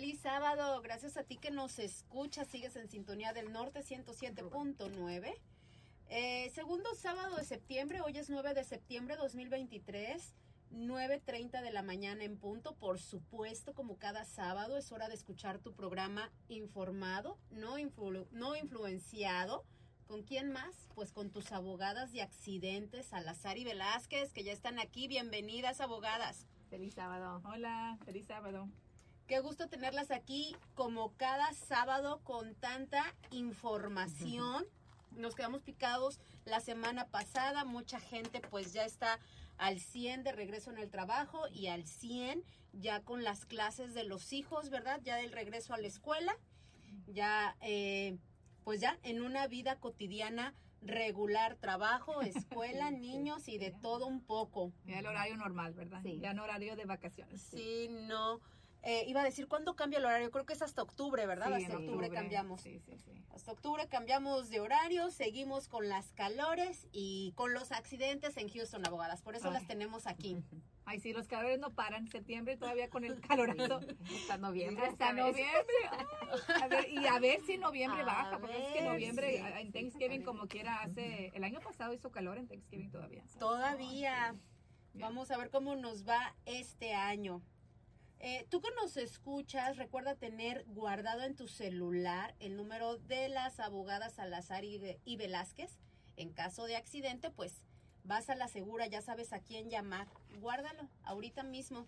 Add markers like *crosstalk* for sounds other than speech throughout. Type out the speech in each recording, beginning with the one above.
Feliz sábado, gracias a ti que nos escuchas, sigues en sintonía del norte 107.9. Eh, segundo sábado de septiembre, hoy es 9 de septiembre 2023, 9.30 de la mañana en punto. Por supuesto, como cada sábado, es hora de escuchar tu programa informado, no, influ- no influenciado. ¿Con quién más? Pues con tus abogadas de accidentes, Salazar y Velázquez, que ya están aquí. Bienvenidas, abogadas. Feliz sábado. Hola, feliz sábado. Qué gusto tenerlas aquí como cada sábado con tanta información. Nos quedamos picados la semana pasada. Mucha gente pues ya está al 100 de regreso en el trabajo y al 100 ya con las clases de los hijos, ¿verdad? Ya del regreso a la escuela. Ya, eh, pues ya en una vida cotidiana regular, trabajo, *laughs* escuela, niños y de todo un poco. Ya el horario normal, ¿verdad? Sí. Ya no horario de vacaciones. Sí, no. Eh, iba a decir, ¿cuándo cambia el horario? Creo que es hasta octubre, ¿verdad? Sí, hasta octubre, cambiamos. Sí, sí, sí. Hasta octubre cambiamos de horario, seguimos con las calores y con los accidentes en Houston, abogadas. Por eso Ay. las tenemos aquí. *laughs* Ay, sí, los calores no paran. Septiembre todavía con el calorazo. *laughs* Hasta noviembre. Hasta noviembre. Ay, a ver, y a ver si noviembre *laughs* A baja, porque es que noviembre sí. en Thanksgiving como quiera hace... El año pasado hizo calor en Thanksgiving todavía. Todavía. Vamos a ver cómo nos va este año. Eh, tú que nos escuchas, recuerda tener guardado en tu celular el número de las abogadas Salazar y, y Velázquez. En caso de accidente, pues vas a la segura, ya sabes a quién llamar. Guárdalo ahorita mismo.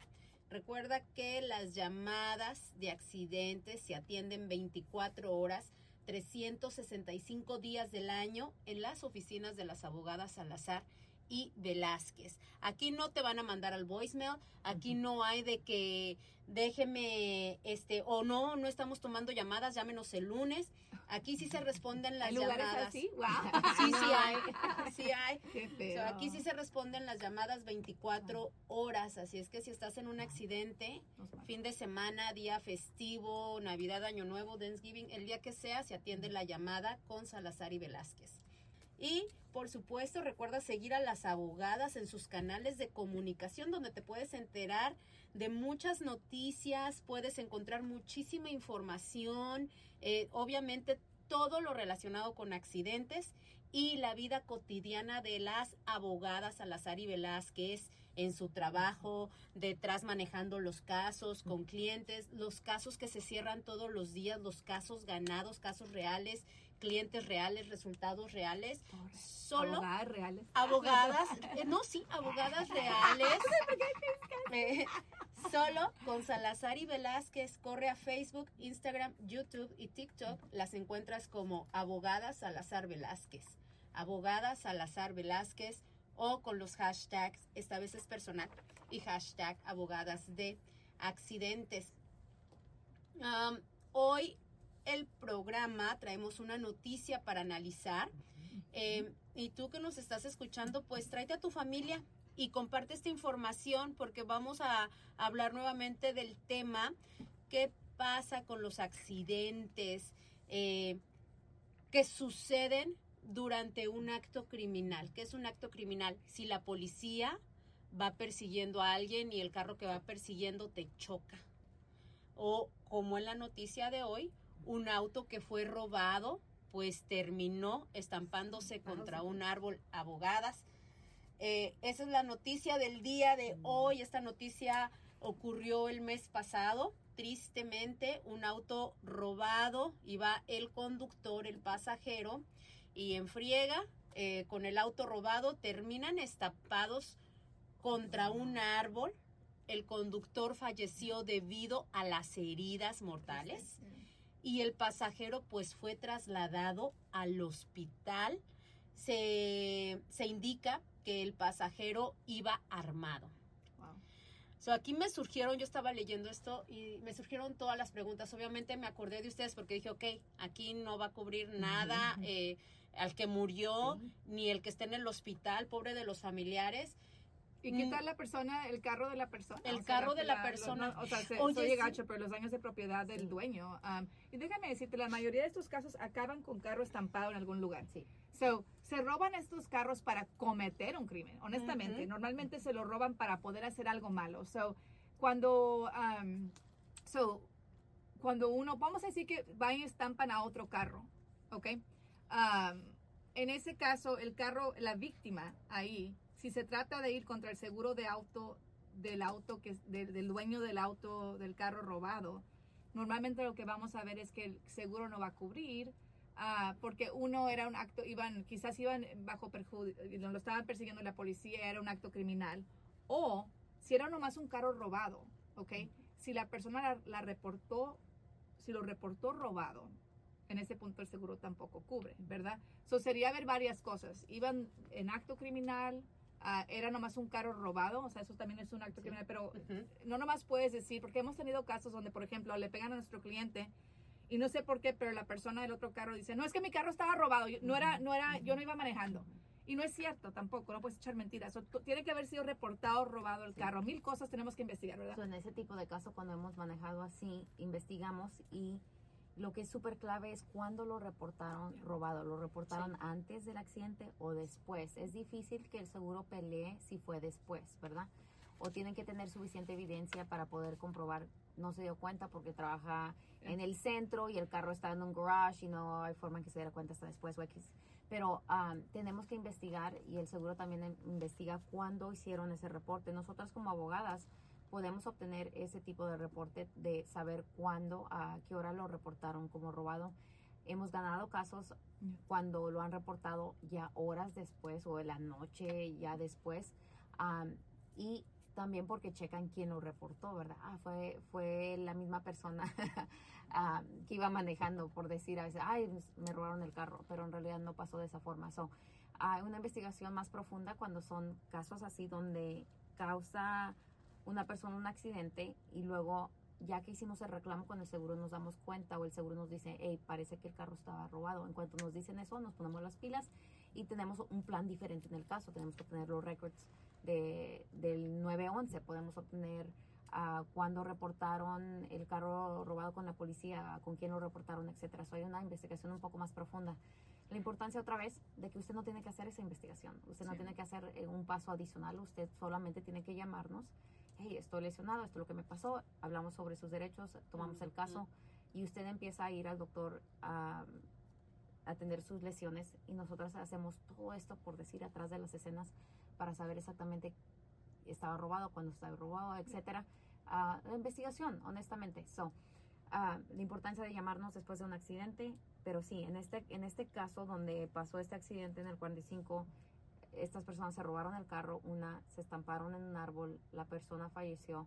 Recuerda que las llamadas de accidentes se atienden 24 horas, 365 días del año en las oficinas de las abogadas Salazar y Velázquez. Aquí no te van a mandar al voicemail, aquí no hay de que déjeme, este, o no, no estamos tomando llamadas, llámenos el lunes. Aquí sí se responden las ¿Hay lugares llamadas. así? ¡Wow! *laughs* Sí, sí hay, sí hay. *laughs* Qué O feo. sea, aquí sí se responden las llamadas 24 horas, así es que si estás en un accidente, fin de semana, día festivo, Navidad, Año Nuevo, Thanksgiving, el día que sea, se atiende la llamada con Salazar y Velázquez. Y, por supuesto, recuerda seguir a las abogadas en sus canales de comunicación donde te puedes enterar de muchas noticias, puedes encontrar muchísima información, eh, obviamente todo lo relacionado con accidentes y la vida cotidiana de las abogadas Salazar y Velázquez en su trabajo, detrás manejando los casos con clientes, los casos que se cierran todos los días, los casos ganados, casos reales, clientes reales, resultados reales, solo Abogadas reales. abogadas, eh, no, sí, abogadas *laughs* reales. Eh, solo con Salazar y Velázquez, corre a Facebook, Instagram, YouTube y TikTok. Las encuentras como abogadas Salazar Velázquez. Abogadas Salazar Velázquez o con los hashtags, esta vez es personal, y hashtag abogadas de accidentes. Hoy el programa traemos una noticia para analizar. Eh, y tú que nos estás escuchando, pues tráete a tu familia y comparte esta información porque vamos a hablar nuevamente del tema qué pasa con los accidentes eh, que suceden durante un acto criminal. ¿Qué es un acto criminal? Si la policía va persiguiendo a alguien y el carro que va persiguiendo te choca. O como en la noticia de hoy, un auto que fue robado, pues terminó estampándose contra un árbol abogadas. Eh, esa es la noticia del día de hoy. Esta noticia ocurrió el mes pasado. Tristemente, un auto robado, iba el conductor, el pasajero, y en friega, eh, con el auto robado, terminan estampados contra un árbol. El conductor falleció debido a las heridas mortales y el pasajero pues fue trasladado al hospital. Se, se indica que el pasajero iba armado. Wow. So, aquí me surgieron, yo estaba leyendo esto y me surgieron todas las preguntas. Obviamente me acordé de ustedes porque dije, ok, aquí no va a cubrir nada eh, al que murió, ni el que esté en el hospital, pobre de los familiares. ¿Y qué tal la persona, el carro de la persona? El carro de la persona. los- o sea, se, Oye, soy sí. gacho, pero los daños de propiedad del dueño. um, y déjame decirte, la mayoría de estos casos acaban con carro estampado en algún lugar. Sí. So, se roban estos carros para cometer un crimen, honestamente. Ujú. Normalmente se lo roban para poder hacer algo malo. So, cuando, um, so, cuando uno, vamos a decir que van y estampan a otro carro, ¿ok? Um, en ese caso, el carro, la víctima ahí, si se trata de ir contra el seguro de auto del auto que del, del dueño del auto del carro robado, normalmente lo que vamos a ver es que el seguro no va a cubrir ah, porque uno era un acto, iban, quizás iban bajo perjuicio, lo estaban persiguiendo la policía, era un acto criminal, o si era nomás un carro robado, ¿ok? Si la persona la, la reportó, si lo reportó robado, en ese punto el seguro tampoco cubre, ¿verdad? So sería ver varias cosas. Iban en acto criminal, ah, era nomás un carro robado, o sea, eso también es un acto criminal, pero Ujú. no nomás puedes decir, porque hemos tenido casos donde, por ejemplo, le pegan a nuestro cliente y no sé por qué, pero la persona del otro carro dice, no, es que mi carro estaba robado, yo, no era, no era, yo no iba manejando. Y no es cierto tampoco, no puedes echar mentiras. O, tiene que haber sido reportado robado el Sí. carro. Mil cosas tenemos que investigar, ¿verdad? So, en ese tipo de casos, cuando hemos manejado así, investigamos y lo que es súper clave es cuándo lo reportaron robado. ¿Lo reportaron antes del accidente o después? Es difícil que el seguro pelee si fue después, ¿verdad? O tienen que tener suficiente evidencia para poder comprobar. No se dio cuenta porque trabaja en el centro y el carro está en un garage y no hay forma en que se diera cuenta hasta después o X. Pero am, tenemos que investigar y el seguro también em- investiga cuándo hicieron ese reporte. Nosotras como abogadas podemos obtener ese tipo de reporte de saber cuándo, a qué hora lo reportaron como robado. Hemos ganado casos cuando lo han reportado ya horas después o en la noche ya después. am, y también porque checan quién lo reportó, ¿verdad? Ah, fue, fue la misma persona *laughs* que iba manejando, por decir a veces, ay, me robaron el carro, pero en realidad no pasó de esa forma. So, hay una investigación más profunda cuando son casos así donde causa una persona un accidente y luego ya que hicimos el reclamo con el seguro nos damos cuenta o el seguro nos dice, hey, parece que el carro estaba robado. En cuanto nos dicen eso, nos ponemos las pilas y tenemos un plan diferente en el caso. Tenemos que obtener los records de, del 911, podemos obtener a cuándo reportaron el carro robado con la policía, con quién lo reportaron, etcétera. So, hay una investigación un poco más profunda. La importancia otra vez de que usted no tiene que hacer esa investigación, usted no Sí. tiene que hacer eh, un paso adicional, usted solamente tiene que llamarnos, hey, estoy lesionado, esto es lo que me pasó, hablamos sobre sus derechos, tomamos el caso y usted empieza a ir al doctor a atender sus lesiones y nosotras hacemos todo esto por decir atrás de las escenas para saber exactamente estaba robado, cuándo estaba robado, etcétera. Ah, la investigación, honestamente. So, la importancia de llamarnos después de un accidente, pero sí, en este, en este caso donde pasó este accidente en el 45, estas personas se robaron el carro, una se estamparon en un árbol, la persona falleció.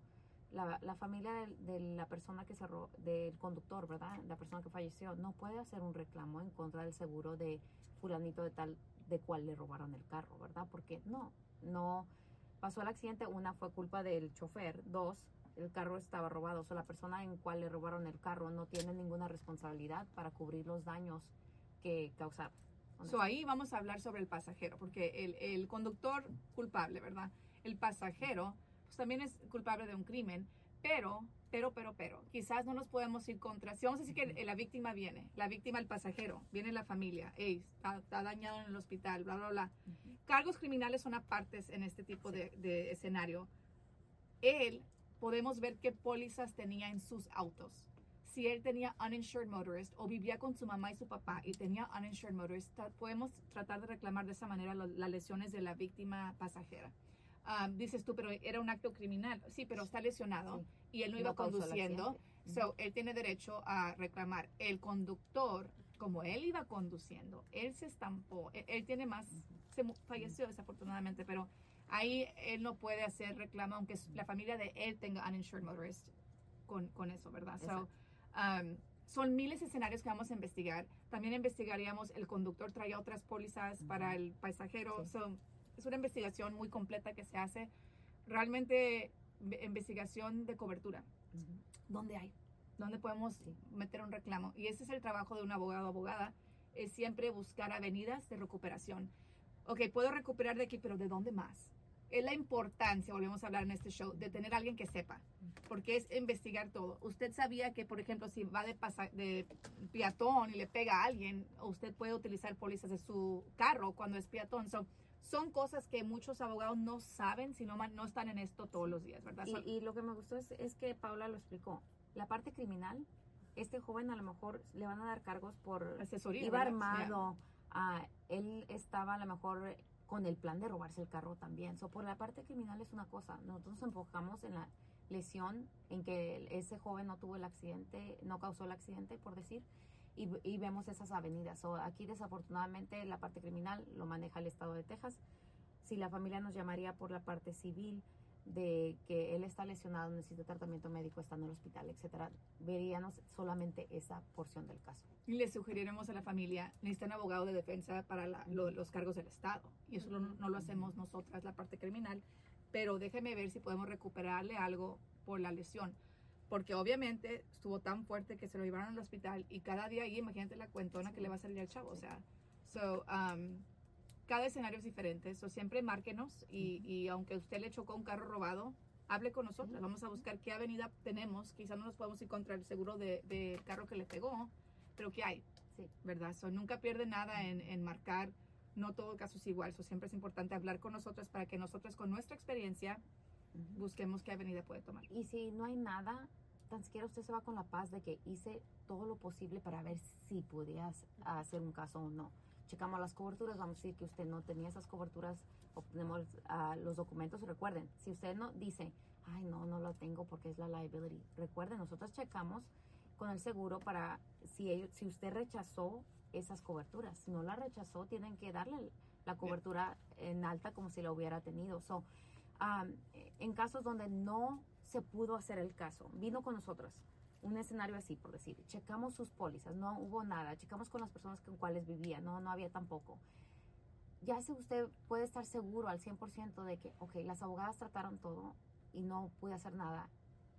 La, la familia del- de, la persona que se del conductor, ¿verdad? La persona que falleció no puede hacer un reclamo en contra del seguro de fulanito de tal de cual le robaron el carro, ¿verdad? Porque no, no pasó el accidente, una fue culpa del chofer, dos, el carro estaba robado, o sea, la persona en cual le robaron el carro no tiene ninguna responsabilidad para cubrir los daños que causaron. So, ahí vamos a hablar sobre el pasajero, porque el, el conductor culpable, ¿verdad? El pasajero pues, también es culpable de un crimen, pero, pero, pero, pero, quizás no nos podemos ir contra. Si vamos a decir que la víctima viene, la víctima, el pasajero, viene la familia, hey, está, está dañado en el hospital, bla, bla, bla. Cargos criminales son apartes en este tipo de, de escenario. Él, podemos ver qué pólizas tenía en sus autos si él tenía uninsured motorist o vivía con su mamá y su papá y tenía uninsured motorist, podemos tratar de reclamar de esa manera las lesiones de la víctima pasajera. Ah, dices tú, pero era un acto criminal. Sí, pero está lesionado Sí. y él no No iba conduciendo. So, él tiene derecho a reclamar. El conductor, como él iba conduciendo, él se estampó. Él, él tiene más, se falleció desafortunadamente, pero ahí él no puede hacer reclamo, aunque la familia de él tenga uninsured motorist con, con eso, ¿verdad? So. Um, son miles de escenarios que vamos a investigar. También investigaríamos, el conductor traía otras pólizas para el pasajero. Sí. So, es una investigación muy completa que se hace. Realmente, ve- investigación de cobertura. Ujú. ¿Dónde hay? ¿Dónde podemos Sí. meter un reclamo? Y ese es el trabajo de un abogado o abogada, es siempre buscar avenidas de recuperación. Ok, puedo recuperar de aquí, pero ¿de dónde más? Es la importancia, volvemos a hablar en este show, de tener a alguien que sepa, porque es investigar todo. Usted sabía que, por ejemplo, si va de, pasa- de peatón y le pega a alguien, usted puede utilizar pólizas de su carro cuando es peatón. So, son cosas que muchos abogados no saben si no, no están en esto todos los días, ¿verdad? Y, y lo que me gustó es, es que Paula lo explicó. La parte criminal este joven a lo mejor le van a dar cargos por Asesoría. iba ¿verdad? armado, ah, él estaba a lo mejor con el plan de robarse el carro también. So, por la parte criminal es una cosa, nosotros nos enfocamos en la lesión, en que ese joven no tuvo el accidente, no causó el accidente, por decir, y, y vemos esas avenidas. So, aquí desafortunadamente la parte criminal lo maneja el estado de Texas. Si la familia nos llamaría por la parte civil de que él está lesionado, necesita tratamiento médico, está en el hospital, etcétera, veríamos solamente esa porción del caso. Y le sugeriremos a la familia, necesitan abogado de defensa para la- lo- los cargos del Estado. Y eso no lo hacemos nosotras, la parte criminal. Pero déjeme ver si podemos recuperarle algo por la lesión. Porque obviamente estuvo tan fuerte que se lo llevaron al hospital y cada día ahí, imagínate la cuentona que le va a salir al chavo. O sea, so, um, cada escenario es diferente. So, siempre márquenos y, y aunque usted le chocó un carro robado, hable con nosotros. Vamos a buscar qué avenida tenemos. Quizá no nos podemos ir contra el seguro del de carro que le pegó, pero ¿qué hay? Sí. ¿Verdad? So, nunca pierde nada en, en marcar. No todo caso es igual. So, siempre es importante hablar con nosotros para que nosotros con nuestra experiencia busquemos qué avenida puede tomar. Y si no hay nada, tan siquiera usted se va con la paz de que hice todo lo posible para ver si podías hacer un caso o no. Checamos las coberturas, vamos a decir que usted no tenía esas coberturas, obtenemos ah, los documentos. Recuerden, si usted no dice, ay, no, no lo tengo porque es la liability, recuerden, nosotros checamos con el seguro para si, ellos, si usted rechazó esas coberturas. Si no la rechazó, tienen que darle la cobertura en alta como si la hubiera tenido. So, um, en casos donde no se pudo hacer el caso, vino con nosotros un escenario así, por decir, checamos sus pólizas, no hubo nada, checamos con las personas con cuales vivía, no, no había tampoco. Ya si usted puede estar seguro al 100% de que, ok, las abogadas trataron todo y no pude hacer nada,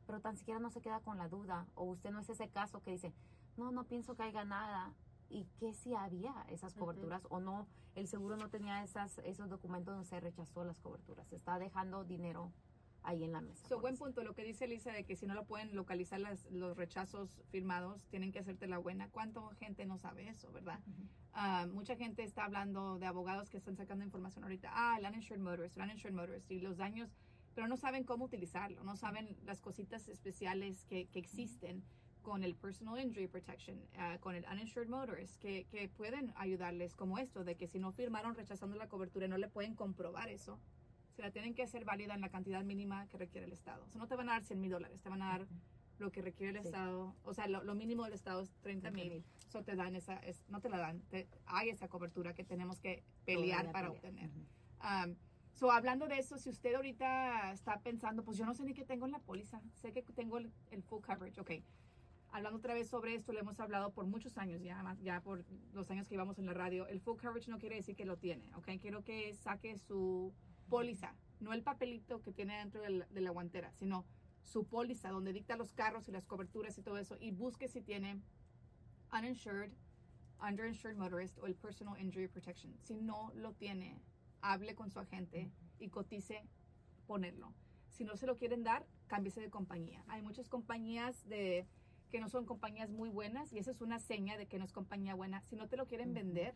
pero tan siquiera no se queda con la duda, o usted no es ese caso que dice, no, no pienso que haya nada, y que si había esas coberturas o no, el seguro no tenía esas, esos documentos donde se rechazó las coberturas, se está dejando dinero ahí en la mesa. So, buen punto lo que dice Lisa de que si no lo pueden localizar las, los rechazos firmados, tienen que hacerte la buena. ¿Cuánta gente no sabe eso, verdad? Ujú. Ah, mucha gente está hablando de abogados que están sacando información ahorita. Ah, el uninsured motorist, el uninsured motorist y los daños, pero no saben cómo utilizarlo, no saben las cositas especiales que, que existen con el personal injury protection, ah, con el uninsured motorist, que, que pueden ayudarles como esto, de que si no firmaron rechazando la cobertura no le pueden comprobar eso, se la tienen que hacer válida en la cantidad mínima que requiere el Estado. O sea, no te van a dar 100 mil dólares, te van a dar lo que requiere el Sí. Estado. O sea, lo, lo mínimo del Estado es 30 mil. 30,000. Eso te dan esa, es- no te la dan, te- hay esa cobertura que tenemos que pelear para pelea. obtener. Ujú. Um, so, hablando de eso, si usted ahorita está pensando, pues yo no sé ni qué tengo en la póliza, sé que tengo el, el full coverage, ok. Hablando otra vez sobre esto, le hemos hablado por muchos años ya, más- ya por los años que íbamos en la radio. El full coverage no quiere decir que lo tiene, ok. Quiero que saque su póliza, no el papelito que tiene dentro del- de la guantera, sino su póliza donde dicta los carros y las coberturas y todo eso y busque si tiene uninsured, underinsured motorist o el personal injury protection. Si no lo tiene, hable con su agente y cotice ponerlo. Si no se lo quieren dar, cámbiese de compañía. Hay muchas compañías de que no son compañías muy buenas y esa es una seña de que no es compañía buena. Si no te lo quieren vender,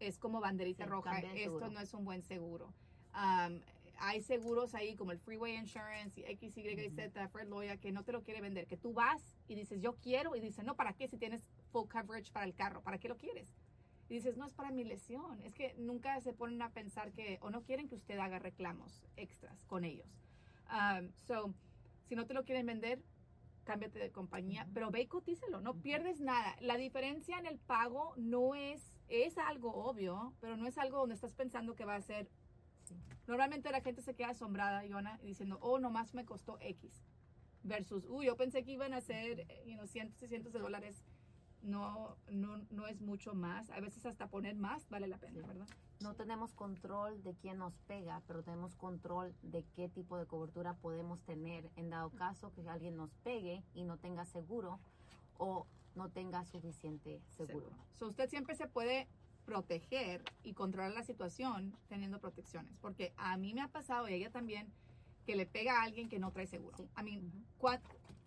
es como banderita Sí, roja. de Esto no es un buen seguro. Um, hay seguros ahí como el Freeway Insurance y X, Y, Z, Fred Loya, que no te lo quiere vender. Que tú vas y dices, yo quiero, y dice, no, ¿para qué si tienes full coverage para el carro? ¿Para qué lo quieres? Y dices, no, es para mi lesión. Es que nunca se ponen a pensar que, o no quieren que usted haga reclamos extras con ellos. Um, so, si no te lo quieren vender, cámbiate de compañía, pero ve y no pierdes nada. La diferencia en el pago no es, es algo obvio, pero no es algo donde estás pensando que va a ser. Normalmente la gente se queda asombrada, Yona, y diciendo, oh, nomás me costó X. Versus, uy, yo pensé que iban a ser, eh, you know, cientos y cientos de dólares. No, no, no es mucho más. A veces hasta poner más vale la pena, Sí. ¿verdad? No tenemos control de quién nos pega, pero tenemos control de qué tipo de cobertura podemos tener en dado caso que alguien nos pegue y no tenga seguro o no tenga suficiente seguro. So, usted siempre se puede proteger y controlar la situación teniendo protecciones. Porque a mí me ha pasado, y a ella también, que le pega a alguien que no trae seguro. Sí. A mí, Ujú. cua-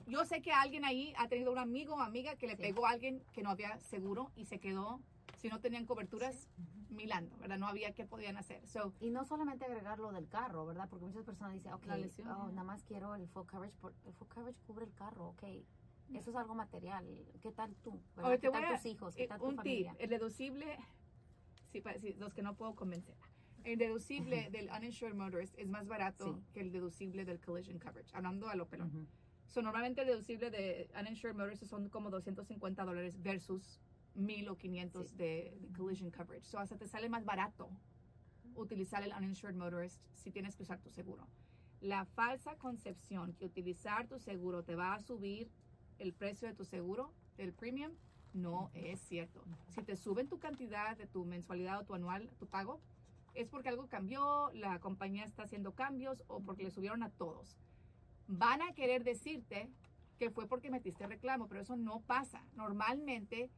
yo sé que alguien ahí ha tenido un amigo o amiga que le Sí. pegó a alguien que no había seguro y se quedó, si no tenían coberturas, milando, ¿verdad? No había qué podían hacer. So, Y no solamente agregar lo del carro, ¿verdad? Porque muchas personas dicen, ok, lesión, oh, nada más quiero el full coverage. por- el full coverage cubre el carro, ok. Eso es algo material. ¿Qué tal tú? ¿Qué tal a- tus hijos? ¿Qué eh, tal tu un tip, familia? el deducible, sí, para- sí, los que no puedo convencer. El deducible del uninsured motorist es más barato Sí. que el deducible del collision coverage, hablando a lo pelón. Ujú. So, normalmente el deducible de uninsured motorist son como 250 dólares versus 1000 o 500 Sí. de, de collision coverage. So, hasta te sale más barato utilizar el uninsured motorist si tienes que usar tu seguro. La falsa concepción que utilizar tu seguro te va a subir el precio de tu seguro, del premium, no es cierto. Si te suben tu cantidad de tu mensualidad o tu anual, tu pago, es porque algo cambió, la compañía está haciendo cambios o porque le subieron a todos. Van a querer decirte que fue porque metiste reclamo, pero eso no pasa. Normalmente,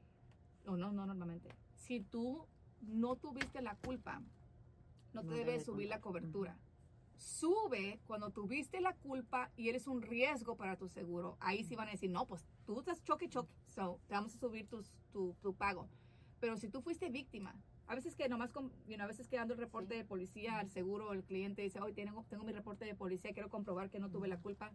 o no, no normalmente, si tú no tuviste la culpa, no te No debe debe subir la cobertura. Sube cuando tuviste la culpa y eres un riesgo para tu seguro. Ahí sí van a decir, no, pues tú estás choque, choque, so, te vamos a subir tus, tu, tu pago. Pero si tú fuiste víctima, a veces que nomás, con, you know, a veces que dando el reporte Sí. de policía al seguro, el cliente dice, hoy tengo, tengo mi reporte de policía, quiero comprobar que no tuve la culpa.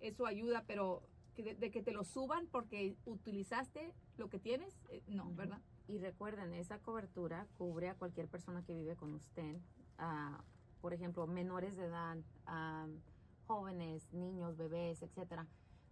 Eso ayuda, pero de, de que te lo suban porque utilizaste lo que tienes, eh, no. ¿verdad? Y recuerden, esa cobertura cubre a cualquier persona que vive con usted. ah, por ejemplo, menores de edad, ah, jóvenes, niños, bebés, etcétera,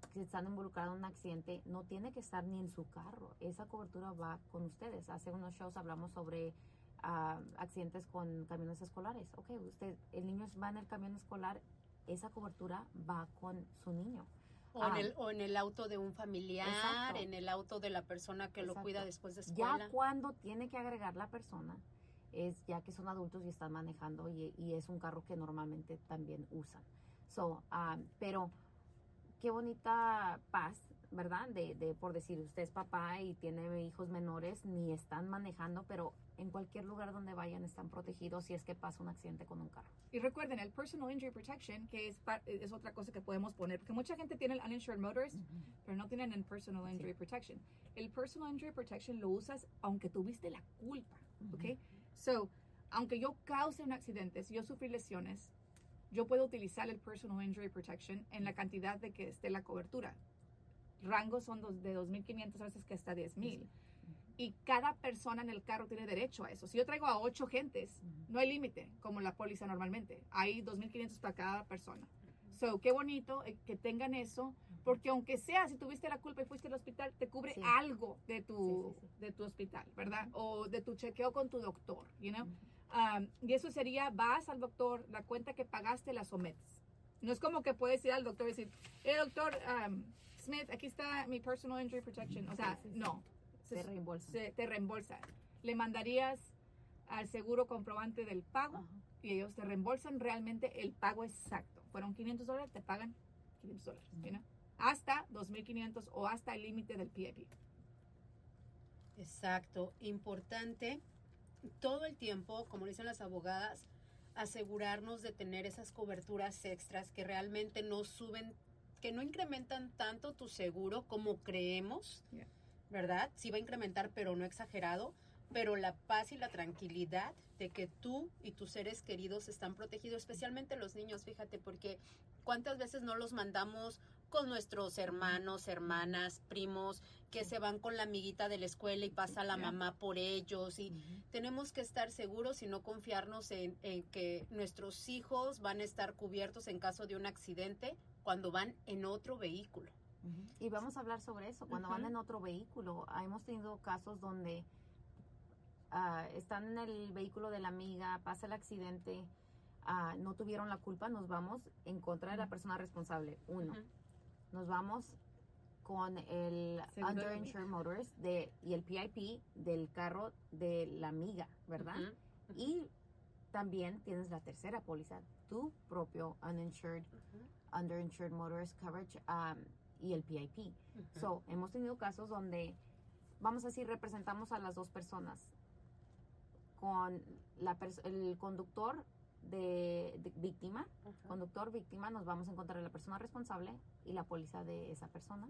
que están involucrados en un accidente, no tiene que estar ni en su carro. Esa cobertura va con ustedes. Hace unos shows hablamos sobre ah, accidentes con camiones escolares. Ok, usted, el niño va en el camión escolar, esa cobertura va con su niño. O, en Ah. el, o en el auto de un familiar, Exacto. en el auto de la persona que lo Exacto. cuida después de Ya escuela. cuando tiene que agregar la persona, es ya que son adultos y están manejando y, y es un carro que normalmente también usan. So, ah, pero qué bonita paz, ¿verdad? De, de, por decir, usted es papá y tiene hijos menores, ni están manejando, pero en cualquier lugar donde vayan están protegidos si es que pasa un accidente con un carro. Y recuerden, el Personal Injury Protection, que es, es otra cosa que podemos poner, porque mucha gente tiene el Uninsured Motorist, pero no tienen el Personal Sí. Injury Protection. El Personal Injury Protection lo usas aunque tuviste la culpa, ¿ok? Ujú. So, aunque yo cause un accidente, si yo sufrí lesiones, yo puedo utilizar el Personal Injury Protection en la cantidad de que esté la cobertura. Rangos son dos- de 2.500 a veces que hasta 10.000. Y cada persona en el carro tiene derecho a eso. Si yo traigo a ocho gentes, no hay límite, como la póliza normalmente. Hay 2.500 para cada persona. So, qué bonito eh, que tengan eso, porque aunque sea, si tuviste la culpa y fuiste al hospital, te cubre Sí. algo de tu, Sí, sí, de tu hospital, ¿verdad? O de tu chequeo con tu doctor, you know? Um, y eso sería, vas al doctor, la cuenta que pagaste la sometes. No es como que puedes ir al doctor y decir, eh, doctor um, Smith, aquí está mi personal injury protection. O sea, Sí, sí, sí. no. Se reembolsa. se- te reembolsa. Le mandarías al seguro comprobante del pago Ajá. y ellos te reembolsan realmente el pago exacto. Fueron 500 dólares, te pagan 500 dólares. you know? Hasta 2.500 o hasta el límite del PIP. Exacto, importante todo el tiempo, como dicen las abogadas, asegurarnos de tener esas coberturas extras que realmente no suben, que no incrementan tanto tu seguro como creemos. ¿verdad? Sí va a incrementar, pero no exagerado, pero la paz y la tranquilidad de que tú y tus seres queridos están protegidos, especialmente los niños, fíjate, porque cuántas veces no los mandamos con nuestros hermanos, hermanas, primos, que se van con la amiguita de la escuela y pasa la mamá por ellos y tenemos que estar seguros y no confiarnos en, en que nuestros hijos van a estar cubiertos en caso de un accidente cuando van en otro vehículo. Y vamos a hablar sobre eso. Cuando van en otro vehículo, hemos tenido casos donde ah, están en el vehículo de la amiga, pasa el accidente, ah, no tuvieron la culpa, nos vamos en contra de la persona responsable. Uno, nos vamos con el underinsured motorist de, y el PIP del carro de la amiga, ¿verdad? Y también tienes la tercera póliza, tu propio uninsured, underinsured motorist coverage um, y el PIP. So, hemos tenido casos donde, vamos a decir, representamos a las dos personas. Con la el conductor de, de víctima, Ujú. conductor víctima, nos vamos a encontrar la persona responsable y la póliza de esa persona.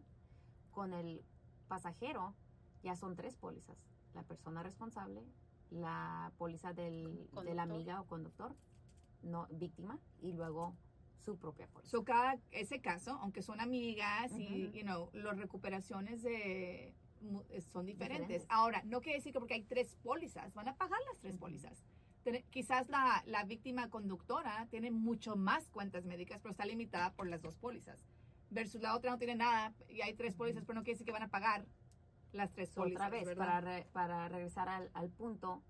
Con el pasajero, ya son tres pólizas. La persona responsable, la póliza del, de la amiga o conductor, no víctima, y luego su propia póliza. So, cada ese caso, aunque son amigas y, Ujú. you know, las recuperaciones de, son diferentes. Diferentes. Ahora, no quiere decir que porque hay tres pólizas, van a pagar las tres Ujú. pólizas. Tiene- Quizás la, la víctima conductora tiene mucho más cuentas médicas, pero está limitada por las dos pólizas. Versus la otra no tiene nada y hay tres pólizas, pero no quiere decir que van a pagar las tres pólizas. otra vez, ¿verdad? para, re- para regresar al, al punto,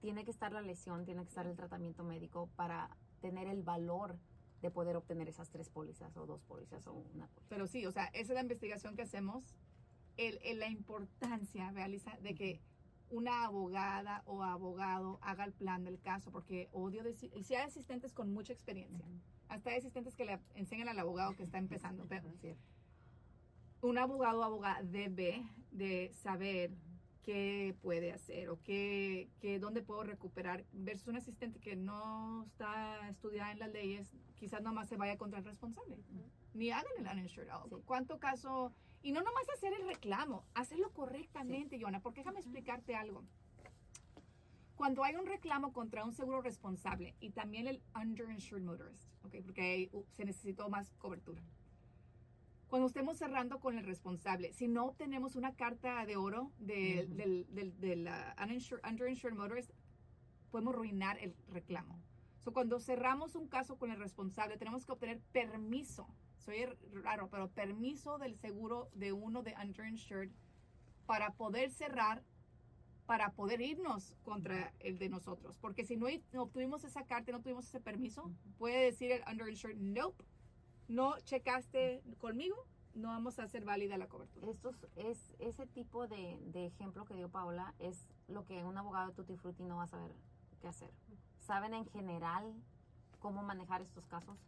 tiene que estar la lesión, tiene que estar el tratamiento médico para tener el valor de poder obtener esas tres pólizas o dos pólizas o una póliza. Pero sí, o sea, esa es la investigación que hacemos, el, el- la importancia, realiza, de que una abogada o abogado haga el plan del caso, porque odio decir, y si hay asistentes con mucha experiencia, hasta hay asistentes que le enseñan al abogado que está empezando, pero un abogado o abogada debe de saber qué puede hacer o qué, qué, dónde puedo recuperar versus un asistente que no está estudiada en las leyes, quizás nomás se vaya contra el responsable. Ni hagan el uninsured. Sí. ¿Cuánto caso? Y no nomás hacer el reclamo, hacerlo correctamente, Yona, porque déjame explicarte algo. Cuando hay un reclamo contra un seguro responsable y también el underinsured motorist, ¿ok? porque ahí, uh, se necesitó más cobertura. Cuando estemos cerrando con el responsable, si no obtenemos una carta de oro de- Ujú. del, del, del, uh, uninsured- underinsured motorist, podemos arruinar el reclamo. So, cuando cerramos un caso con el responsable, tenemos que obtener permiso. Soy raro, pero permiso del seguro de uno de underinsured para poder cerrar, para poder irnos contra el de nosotros. Porque si no, obtuvimos esa carta, no tuvimos ese permiso, puede decir el underinsured, nope, no checaste conmigo, no vamos a hacer válida la cobertura. Estos, es, ese tipo de, de ejemplo que dio Paola es lo que un abogado de Tutti Frutti no va a saber qué hacer. Saben en general cómo manejar estos casos,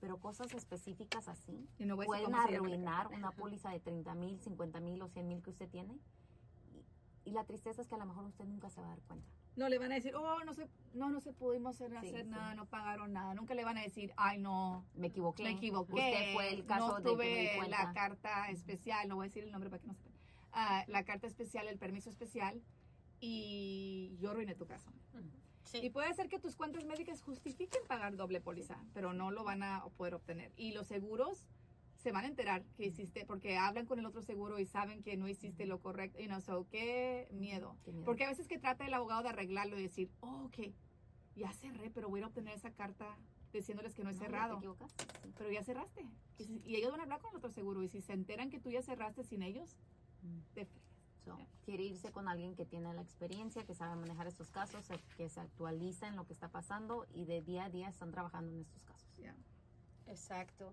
pero cosas específicas así Y no pueden arruinar una póliza de 30 mil, 50 mil o 100 mil que usted tiene. Y, y la tristeza es que a lo mejor usted nunca se va a dar cuenta. No le van a decir, oh, no se, no, no se pudimos hacer, Sí, hacer sí. nada, no pagaron nada. Nunca le van a decir, ay, no, Me equivoqué. me equivoqué. Usted fue el caso no del que me tuve la carta especial, no voy a decir el nombre para que no sepan. Ah, la carta especial, el permiso especial, y yo arruiné tu caso. Sí. Y puede ser que tus cuentas médicas justifiquen pagar doble póliza, pero no lo van a poder obtener. Y los seguros se van a enterar que hiciste, porque hablan con el otro seguro y saben que no hiciste lo correcto. Y no, so, qué miedo. Qué miedo. Porque a veces que trata el abogado de arreglarlo y decir, oh, ok, ya cerré, pero voy a obtener esa carta diciéndoles que no he No, ya cerrado. ¿Te? Sí. Pero ya cerraste. Y, si- y ellos van a hablar con el otro seguro. Y si se enteran que tú ya cerraste sin ellos, te fregas. So. Quiere irse con alguien que tiene la experiencia, que sabe manejar estos casos, que se actualiza en lo que está pasando y de día a día están trabajando en estos casos. Exacto.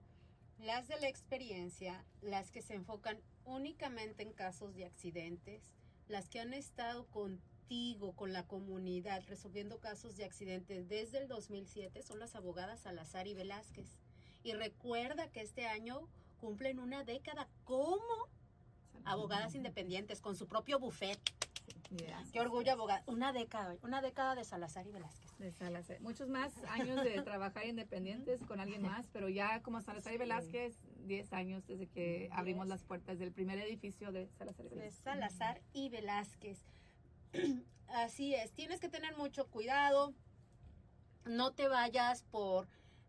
Las de la experiencia, las que se enfocan únicamente en casos de accidentes, las que han estado contigo, con la comunidad, resolviendo casos de accidentes desde el 2007, son las abogadas Salazar y Velázquez. Y recuerda que este año cumplen una década como abogadas independientes, con su propio buffet. Qué orgullo, abogada. Una década, una década de Salazar y Velázquez. De Salazar. Muchos más años de *laughs* trabajar independientes con alguien más, pero ya como Salazar y. Velázquez, 10 años desde que abrimos las puertas del primer edificio de Salazar y de Velázquez. Salazar y Velázquez. *clears throat* Así es, tienes que tener mucho cuidado. No te vayas por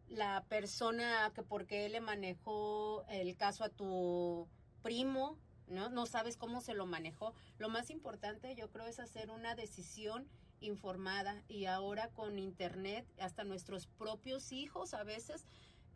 la persona que porque él le manejó el caso a tu primo, ¿no? No sabes cómo se lo manejó. Lo más importante yo creo es hacer una decisión informada y ahora con internet hasta nuestros propios hijos a veces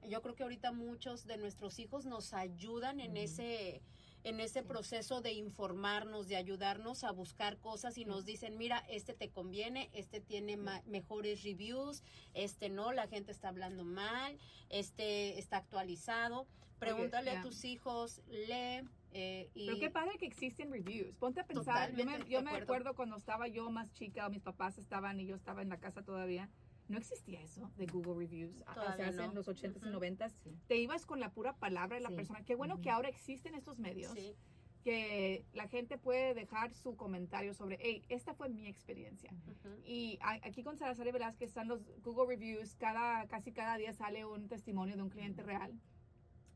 yo creo que ahorita muchos de nuestros hijos nos ayudan en ese en ese Sí. proceso de informarnos, de ayudarnos a buscar cosas y nos dicen, mira, este te conviene, este tiene mejores reviews, este no, la gente está hablando mal, este está actualizado. Pregúntale a tus hijos, lee eh, y Pero qué padre que existen reviews. Ponte a pensar, yo me, yo me acuerdo. cuando estaba yo más chica, o mis papás estaban y yo estaba en la casa todavía. No existía eso de Google Reviews. O Todavía sea, hace no. en los 80s y Ujú. 90s. Sí. Te ibas con la pura palabra de la Sí. persona. Qué bueno que Ujú. ahora existen estos medios. sí, que la gente puede dejar su comentario sobre, hey, esta fue mi experiencia. ujú, Y a- aquí con Salazar y Velázquez están los Google Reviews, cada, casi cada día sale un testimonio de un cliente real,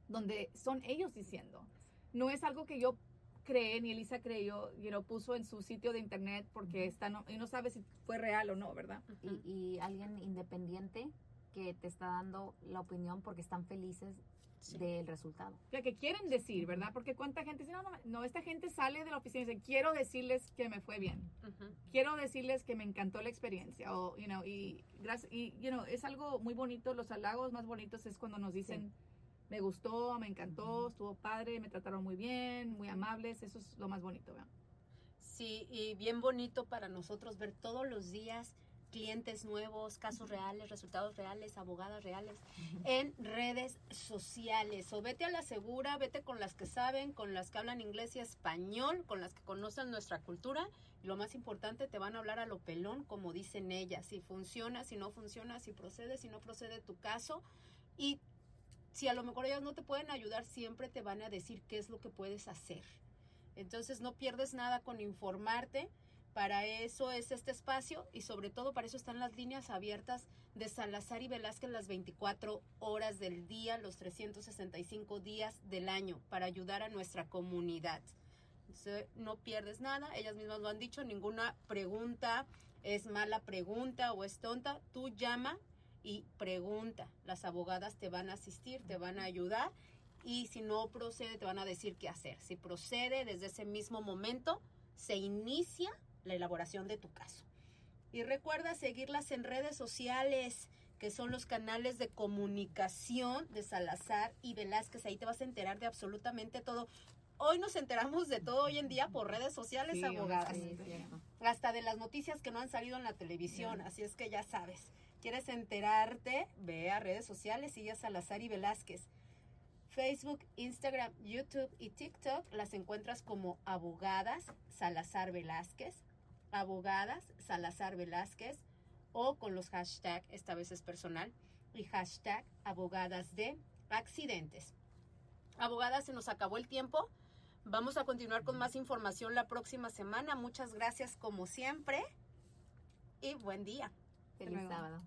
donde son ellos diciendo. No es algo que yo creé, ni Elisa creyó, y lo puso en su sitio de internet porque está no, y no sabe si fue real o no, ¿verdad? y, y alguien independiente que te está dando la opinión porque están felices Sí. del resultado. O sea, que quieren decir, ¿verdad? Porque cuánta gente dice, no, no, no, esta gente sale de la oficina y dice, quiero decirles que me fue bien. Quiero decirles que me encantó la experiencia. O, you know, y, gracias, y, you know, es algo muy bonito. Los halagos más bonitos es cuando nos dicen, me gustó, me encantó, estuvo padre, me trataron muy bien, muy amables. Eso es lo más bonito, ¿verdad? Sí, y bien bonito para nosotros ver todos los días clientes nuevos, casos reales, resultados reales, abogadas reales en redes sociales. O vete a la segura, vete con las que saben, con las que hablan inglés y español, con las que conocen nuestra cultura. Y lo más importante, te van a hablar a lo pelón, como dicen ellas. Si funciona, si no funciona, si procede, si no procede tu caso. Y si a lo mejor ellas no te pueden ayudar, siempre te van a decir qué es lo que puedes hacer. Entonces no pierdes nada con informarte. Para eso es este espacio y sobre todo para eso están las líneas abiertas de Salazar y Velázquez las 24 horas del día, los 365 días del año, para ayudar a nuestra comunidad. Entonces, no pierdes nada, ellas mismas lo han dicho, ninguna pregunta es mala pregunta o es tonta, tú llama y pregunta. Las abogadas te van a asistir, te van a ayudar y si no procede te van a decir qué hacer. Si procede, desde ese mismo momento se inicia la elaboración de tu caso. Y recuerda seguirlas en redes sociales, que son los canales de comunicación de Salazar y Velázquez. Ahí te vas a enterar de absolutamente todo. Hoy nos enteramos de todo hoy en día por redes sociales, Sí, abogadas. Sí. Hasta de las noticias que no han salido en la televisión. Así es que ya sabes. ¿Quieres enterarte? Ve a redes sociales, sigue a Salazar y Velázquez. Facebook, Instagram, YouTube y TikTok las encuentras como abogadas Salazar Velázquez, abogadas Salazar Velázquez o con los hashtags, esta vez es personal, y hashtag abogadas de accidentes. Abogadas, se nos acabó el tiempo. Vamos a continuar con más información la próxima semana. Muchas gracias como siempre y buen día. Feliz sábado.